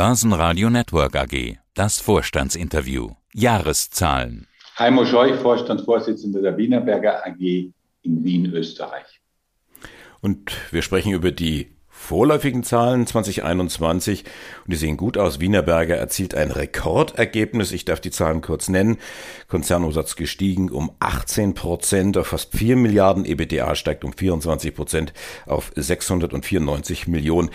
Börsenradio Network AG. Das Vorstandsinterview. Jahreszahlen. Heimo Scheuch, Vorstandsvorsitzender der Wienerberger AG in Wien, Österreich. Und wir sprechen über die vorläufigen Zahlen 2021 und die sehen gut aus. Wienerberger erzielt ein Rekordergebnis. Ich darf die Zahlen kurz nennen. Konzernumsatz gestiegen um 18 Prozent auf fast 4 Milliarden. EBTA steigt um 24 Prozent auf 694 Millionen.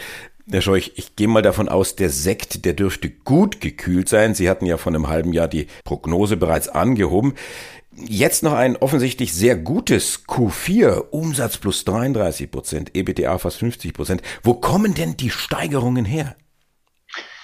Herr Scheuch, ich gehe mal davon aus, der Sekt, der dürfte gut gekühlt sein. Sie hatten ja vor einem halben Jahr die Prognose bereits angehoben. Jetzt noch ein offensichtlich sehr gutes Q4, Umsatz plus 33 Prozent, EBTA fast 50 Prozent. Wo kommen denn die Steigerungen her?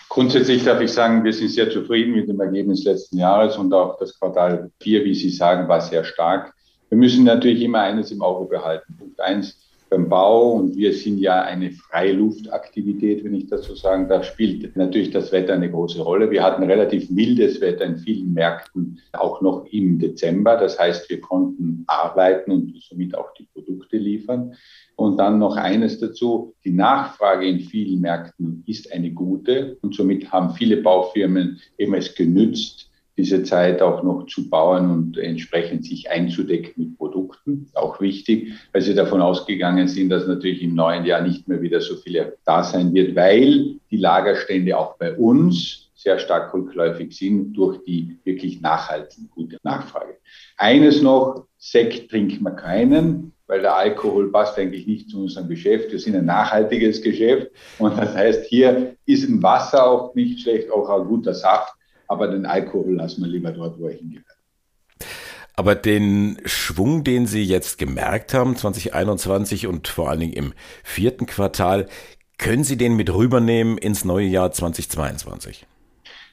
Grundsätzlich darf ich sagen, wir sind sehr zufrieden mit dem Ergebnis letzten Jahres und auch das Quartal 4, wie Sie sagen, war sehr stark. Wir müssen natürlich immer eines im Auge behalten. Punkt eins, beim Bau und wir sind ja eine Freiluftaktivität, wenn ich das so sagen darf, spielt natürlich das Wetter eine große Rolle. Wir hatten relativ mildes Wetter in vielen Märkten, auch noch im Dezember. Das heißt, wir konnten arbeiten und somit auch die Produkte liefern. Und dann noch eines dazu, die Nachfrage in vielen Märkten ist eine gute und somit haben viele Baufirmen eben es genützt, diese Zeit auch noch zu bauen und entsprechend sich einzudecken mit Produkten. Auch wichtig, weil sie davon ausgegangen sind, dass natürlich im neuen Jahr nicht mehr wieder so viele da sein wird, weil die Lagerstände auch bei uns sehr stark rückläufig sind durch die wirklich nachhaltigen gute Nachfrage. Eines noch, Sekt trinkt man keinen, weil der Alkohol passt eigentlich nicht zu unserem Geschäft. Wir sind ein nachhaltiges Geschäft und das heißt, hier ist ein Wasser auch nicht schlecht, auch ein guter Saft aber den Alkohol lassen wir lieber dort, wo er hingehört. Aber den Schwung, den Sie jetzt gemerkt haben, 2021 und vor allen Dingen im vierten Quartal, können Sie den mit rübernehmen ins neue Jahr 2022?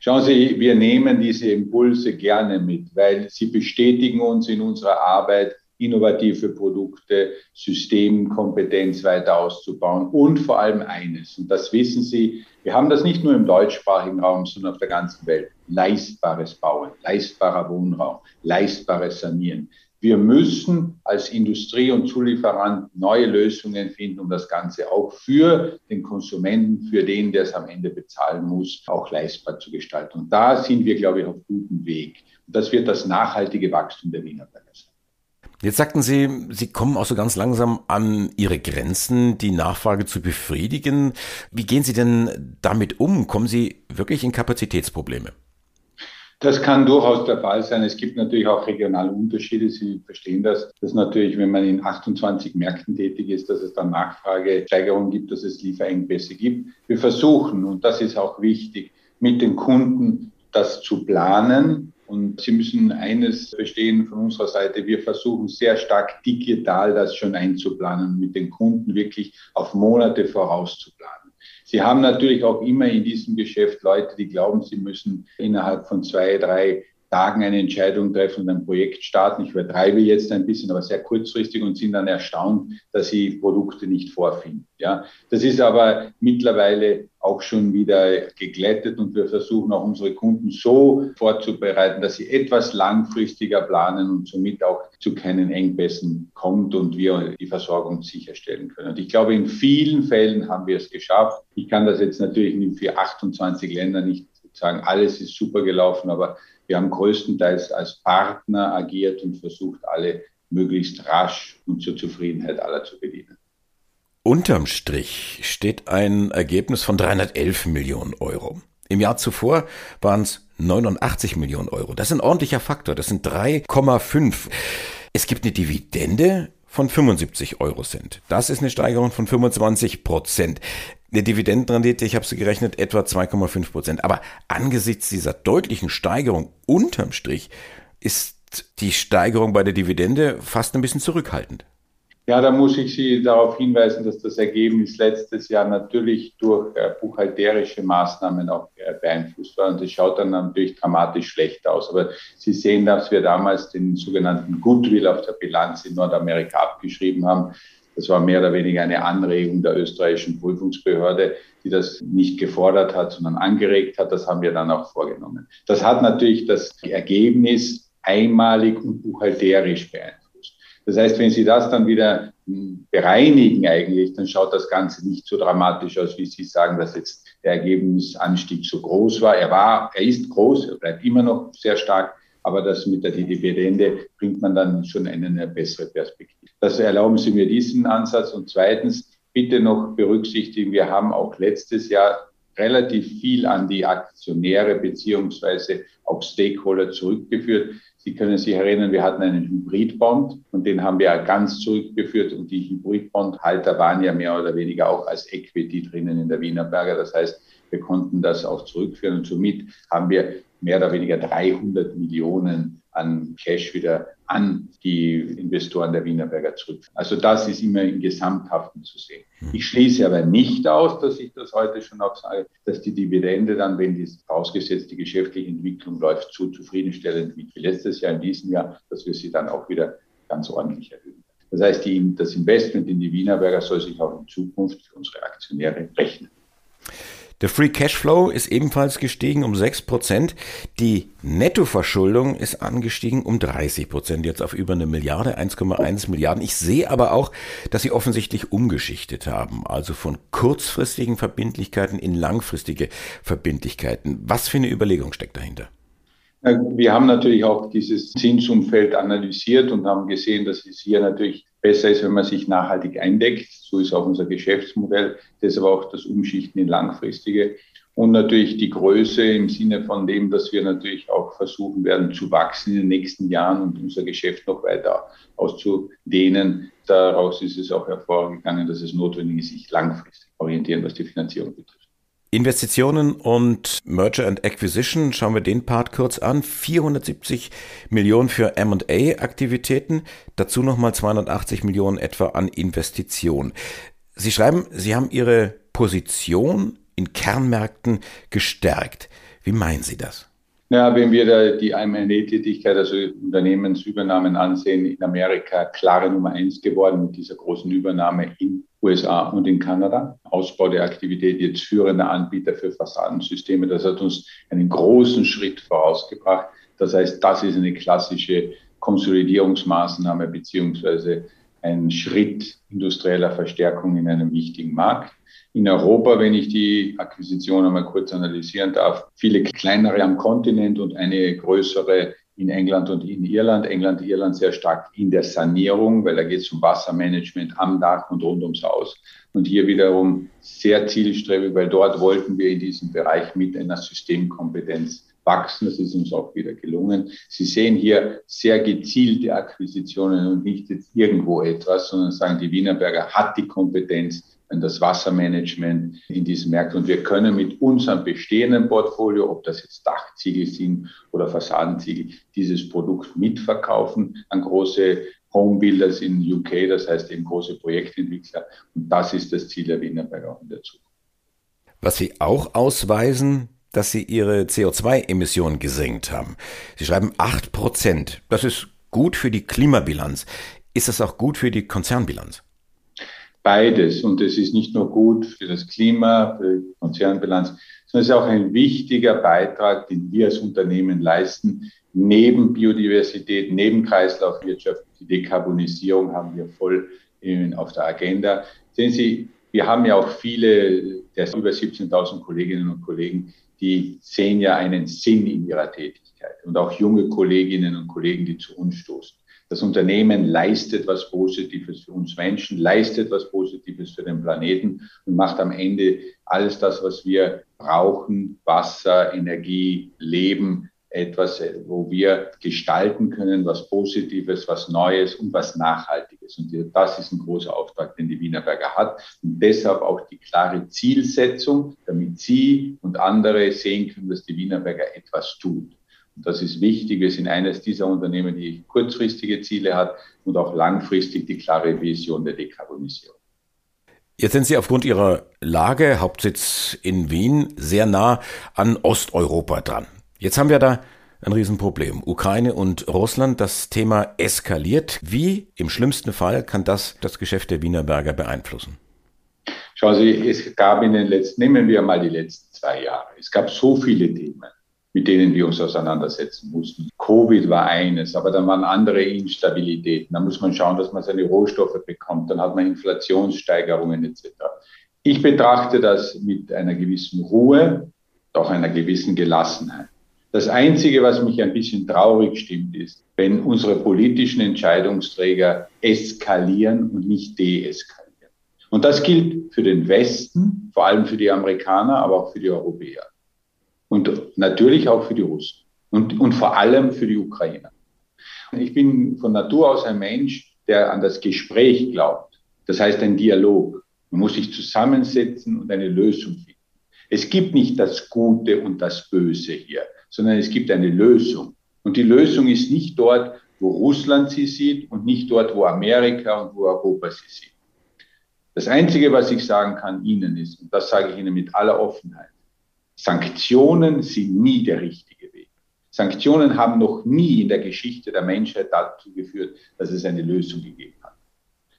Schauen Sie, wir nehmen diese Impulse gerne mit, weil sie bestätigen uns in unserer Arbeit, innovative Produkte, Systemkompetenz weiter auszubauen und vor allem eines, und das wissen Sie, wir haben das nicht nur im deutschsprachigen Raum, sondern auf der ganzen Welt, leistbares Bauen, leistbarer Wohnraum, leistbares Sanieren. Wir müssen als Industrie und Zulieferant neue Lösungen finden, um das Ganze auch für den Konsumenten, für den, der es am Ende bezahlen muss, auch leistbar zu gestalten. Und da sind wir, glaube ich, auf gutem Weg. Und das wird das nachhaltige Wachstum der Wienerberger sein. Jetzt sagten Sie, Sie kommen auch so ganz langsam an Ihre Grenzen, die Nachfrage zu befriedigen. Wie gehen Sie denn damit um? Kommen Sie wirklich in Kapazitätsprobleme? Das kann durchaus der Fall sein. Es gibt natürlich auch regionale Unterschiede. Sie verstehen das, dass natürlich, wenn man in 28 Märkten tätig ist, dass es dann Nachfragesteigerungen gibt, dass es Lieferengpässe gibt. Wir versuchen, und das ist auch wichtig, mit den Kunden das zu planen und Sie müssen eines verstehen von unserer Seite. Wir versuchen sehr stark digital das schon einzuplanen, mit den Kunden wirklich auf Monate vorauszuplanen. Sie haben natürlich auch immer in diesem Geschäft Leute, die glauben, sie müssen innerhalb von zwei, drei Tagen eine Entscheidung treffen und ein Projekt starten. Ich übertreibe jetzt ein bisschen, aber sehr kurzfristig und sind dann erstaunt, dass sie Produkte nicht vorfinden. Ja, das ist aber mittlerweile auch schon wieder geglättet und wir versuchen auch unsere Kunden so vorzubereiten, dass sie etwas langfristiger planen und somit auch zu keinen Engpässen kommt und wir die Versorgung sicherstellen können. Und ich glaube, in vielen Fällen haben wir es geschafft. Ich kann das jetzt natürlich für 28 Länder nicht sagen, alles ist super gelaufen, aber wir haben größtenteils als Partner agiert und versucht, alle möglichst rasch und zur Zufriedenheit aller zu bedienen. Unterm Strich steht ein Ergebnis von 311 Millionen Euro. Im Jahr zuvor waren es 89 Millionen Euro. Das ist ein ordentlicher Faktor. Das sind 3,5. Es gibt eine Dividende von 75 Euro Cent. Das ist eine Steigerung von 25 Prozent. Eine Dividendenrendite, ich habe sie gerechnet, etwa 2,5 Prozent. Aber angesichts dieser deutlichen Steigerung unterm Strich ist die Steigerung bei der Dividende fast ein bisschen zurückhaltend. Ja, da muss ich Sie darauf hinweisen, dass das Ergebnis letztes Jahr natürlich durch äh, buchhalterische Maßnahmen auch äh, beeinflusst war. Und das schaut dann natürlich dramatisch schlecht aus. Aber Sie sehen, dass wir damals den sogenannten Goodwill auf der Bilanz in Nordamerika abgeschrieben haben. Das war mehr oder weniger eine Anregung der österreichischen Prüfungsbehörde, die das nicht gefordert hat, sondern angeregt hat. Das haben wir dann auch vorgenommen. Das hat natürlich das Ergebnis einmalig und buchhalterisch beeinflusst. Das heißt, wenn Sie das dann wieder hm, bereinigen eigentlich, dann schaut das Ganze nicht so dramatisch aus, wie Sie sagen, dass jetzt der Ergebnisanstieg so groß war. Er war, er ist groß, er bleibt immer noch sehr stark, aber das mit der Dividende bringt man dann schon in eine bessere Perspektive. Das erlauben Sie mir diesen Ansatz. Und zweitens, bitte noch berücksichtigen, wir haben auch letztes Jahr relativ viel an die Aktionäre beziehungsweise auch Stakeholder zurückgeführt. Sie können sich erinnern, wir hatten einen Hybridbond und den haben wir ganz zurückgeführt und die Hybridbondhalter waren ja mehr oder weniger auch als Equity drinnen in der Wienerberger. Das heißt, wir konnten das auch zurückführen und somit haben wir mehr oder weniger 300 Millionen an Cash wieder an die Investoren der Wienerberger zurück. Also das ist immer in Gesamthaften zu sehen. Hm. Ich schließe aber nicht aus, dass ich das heute schon auch sage, dass die Dividende dann, wenn die ausgesetzte geschäftliche Entwicklung läuft, so zufriedenstellend wie letztes Jahr in diesem Jahr, dass wir sie dann auch wieder ganz ordentlich erhöhen. Das heißt, die, das Investment in die Wienerberger soll sich auch in Zukunft für unsere Aktionäre rechnen. Der Free Cashflow ist ebenfalls gestiegen um 6%. Die Nettoverschuldung ist angestiegen um 30%, jetzt auf über eine Milliarde, 1,1 Milliarden. Ich sehe aber auch, dass Sie offensichtlich umgeschichtet haben, also von kurzfristigen Verbindlichkeiten in langfristige Verbindlichkeiten. Was für eine Überlegung steckt dahinter? Wir haben natürlich auch dieses Zinsumfeld analysiert und haben gesehen, dass es hier natürlich besser ist, wenn man sich nachhaltig eindeckt. So ist auch unser Geschäftsmodell. Deshalb auch das Umschichten in langfristige. Und natürlich die Größe im Sinne von dem, dass wir natürlich auch versuchen werden zu wachsen in den nächsten Jahren und unser Geschäft noch weiter auszudehnen. Daraus ist es auch hervorgegangen, dass es notwendig ist, sich langfristig orientieren, was die Finanzierung betrifft. Investitionen und Merger and Acquisition, schauen wir den Part kurz an. 470 Millionen für M&A-Aktivitäten, dazu nochmal 280 Millionen etwa an Investitionen. Sie schreiben, Sie haben Ihre Position in Kernmärkten gestärkt. Wie meinen Sie das? Ja, wenn wir da die M&A-Tätigkeit, also Unternehmensübernahmen ansehen, in Amerika klare Nummer eins geworden mit dieser großen Übernahme in USA und in Kanada. Ausbau der Aktivität, jetzt führender Anbieter für Fassadensysteme. Das hat uns einen großen Schritt vorausgebracht. Das heißt, das ist eine klassische Konsolidierungsmaßnahme beziehungsweise ein Schritt industrieller Verstärkung in einem wichtigen Markt. In Europa, wenn ich die Akquisition einmal kurz analysieren darf, viele kleinere am Kontinent und eine größere in England und in Irland. England, Irland sehr stark in der Sanierung, weil da geht es um Wassermanagement am Dach und rund ums Haus. Und hier wiederum sehr zielstrebig, weil dort wollten wir in diesem Bereich mit einer Systemkompetenz wachsen. Das ist uns auch wieder gelungen. Sie sehen hier sehr gezielte Akquisitionen und nicht jetzt irgendwo etwas, sondern sagen, die Wienerberger hat die Kompetenz, das Wassermanagement in diesen Märkten. Und wir können mit unserem bestehenden Portfolio, ob das jetzt Dachziegel sind oder Fassadenziegel, dieses Produkt mitverkaufen an große Homebuilders in UK, das heißt eben große Projektentwickler. Und das ist das Ziel der Wienerberger auch in der Zukunft. Was Sie auch ausweisen, dass Sie Ihre CO2-Emissionen gesenkt haben. Sie schreiben 8 Prozent. Das ist gut für die Klimabilanz. Ist das auch gut für die Konzernbilanz? Beides. Und es ist nicht nur gut für das Klima, für die Konzernbilanz, sondern es ist auch ein wichtiger Beitrag, den wir als Unternehmen leisten. Neben Biodiversität, neben Kreislaufwirtschaft, die Dekarbonisierung haben wir voll auf der Agenda. Sehen Sie, wir haben ja auch viele der über 17.000 Kolleginnen und Kollegen, die sehen ja einen Sinn in ihrer Tätigkeit und auch junge Kolleginnen und Kollegen, die zu uns stoßen. Das Unternehmen leistet was Positives für uns Menschen, leistet was Positives für den Planeten und macht am Ende alles das, was wir brauchen, Wasser, Energie, Leben, etwas, wo wir gestalten können, was Positives, was Neues und was Nachhaltiges. Und das ist ein großer Auftrag, den die Wienerberger hat. Und deshalb auch die klare Zielsetzung, damit Sie und andere sehen können, dass die Wienerberger etwas tut. Das ist wichtig. Wir sind eines dieser Unternehmen, die kurzfristige Ziele hat und auch langfristig die klare Vision der Dekarbonisierung. Jetzt sind Sie aufgrund Ihrer Lage, Hauptsitz in Wien, sehr nah an Osteuropa dran. Jetzt haben wir da ein Riesenproblem. Ukraine und Russland, das Thema eskaliert. Wie im schlimmsten Fall kann das das Geschäft der Wienerberger beeinflussen? Schauen Sie, es gab in den letzten, nehmen wir mal die letzten zwei Jahre, es gab so viele Themen mit denen wir uns auseinandersetzen mussten. Covid war eines, aber dann waren andere Instabilitäten. Da muss man schauen, dass man seine Rohstoffe bekommt. Dann hat man Inflationssteigerungen etc. Ich betrachte das mit einer gewissen Ruhe, auch einer gewissen Gelassenheit. Das Einzige, was mich ein bisschen traurig stimmt, ist, wenn unsere politischen Entscheidungsträger eskalieren und nicht deeskalieren. Und das gilt für den Westen, vor allem für die Amerikaner, aber auch für die Europäer. Und natürlich auch für die Russen. Und, und vor allem für die Ukrainer. Ich bin von Natur aus ein Mensch, der an das Gespräch glaubt. Das heißt ein Dialog. Man muss sich zusammensetzen und eine Lösung finden. Es gibt nicht das Gute und das Böse hier, sondern es gibt eine Lösung. Und die Lösung ist nicht dort, wo Russland sie sieht und nicht dort, wo Amerika und wo Europa sie sieht. Das Einzige, was ich sagen kann Ihnen ist, und das sage ich Ihnen mit aller Offenheit, Sanktionen sind nie der richtige Weg. Sanktionen haben noch nie in der Geschichte der Menschheit dazu geführt, dass es eine Lösung gegeben hat.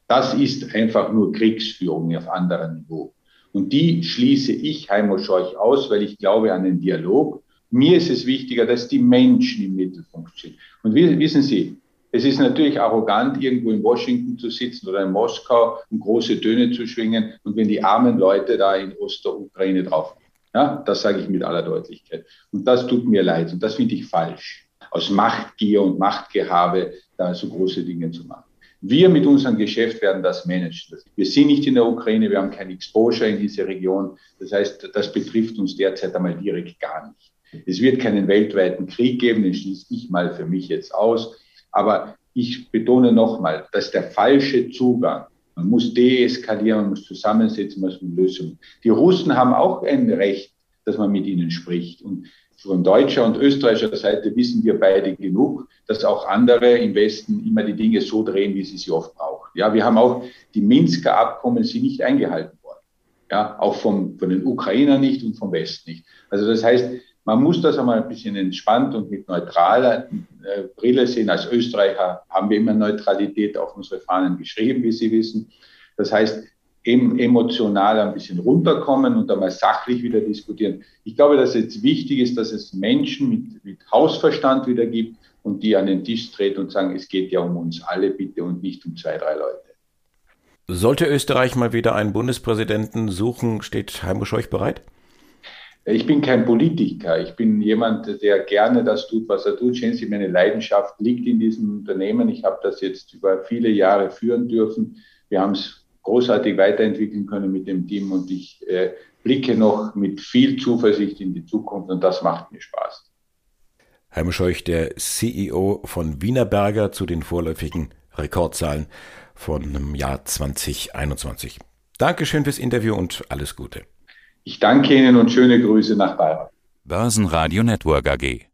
Das ist einfach nur Kriegsführung auf anderem Niveau. Und die schließe ich, Heimo Scheuch, aus, weil ich glaube an den Dialog. Mir ist es wichtiger, dass die Menschen im Mittelpunkt stehen. Und wissen Sie, es ist natürlich arrogant, irgendwo in Washington zu sitzen oder in Moskau und große Töne zu schwingen und wenn die armen Leute da in Ostukraine drauf. Ja, das sage ich mit aller Deutlichkeit. Und das tut mir leid und das finde ich falsch. Aus Machtgier und Machtgehabe da so große Dinge zu machen. Wir mit unserem Geschäft werden das managen. Wir sind nicht in der Ukraine, wir haben kein Exposure in diese Region. Das heißt, das betrifft uns derzeit einmal direkt gar nicht. Es wird keinen weltweiten Krieg geben, den schließe ich mal für mich jetzt aus. Aber ich betone nochmal, dass der falsche Zugang. Man muss deeskalieren, man muss zusammensetzen, man muss Lösungen. Die Russen haben auch ein Recht, dass man mit ihnen spricht. Und von deutscher und österreichischer Seite wissen wir beide genug, dass auch andere im Westen immer die Dinge so drehen, wie sie sie oft brauchen. Ja, wir haben auch die Minsker Abkommen sind nicht eingehalten worden. Ja, auch vom, von den Ukrainern nicht und vom Westen nicht. Also das heißt, man muss das einmal ein bisschen entspannt und mit neutraler äh, Brille sehen. Als Österreicher haben wir immer Neutralität auf unsere Fahnen geschrieben, wie Sie wissen. Das heißt, emotional ein bisschen runterkommen und einmal sachlich wieder diskutieren. Ich glaube, dass jetzt wichtig ist, dass es Menschen mit, mit Hausverstand wieder gibt und die an den Tisch treten und sagen, es geht ja um uns alle bitte und nicht um zwei, drei Leute. Sollte Österreich mal wieder einen Bundespräsidenten suchen, steht Heimo Scheuch bereit? Ich bin kein Politiker. Ich bin jemand, der gerne das tut, was er tut. Sehen Sie, meine Leidenschaft liegt in diesem Unternehmen. Ich habe das jetzt über viele Jahre führen dürfen. Wir haben es großartig weiterentwickeln können mit dem Team und ich äh, blicke noch mit viel Zuversicht in die Zukunft und das macht mir Spaß. Heimo Scheuch, der CEO von Wienerberger zu den vorläufigen Rekordzahlen von dem Jahr 2021. Dankeschön fürs Interview und alles Gute. Ich danke Ihnen und schöne Grüße nach Bayern. Börsenradio Network AG.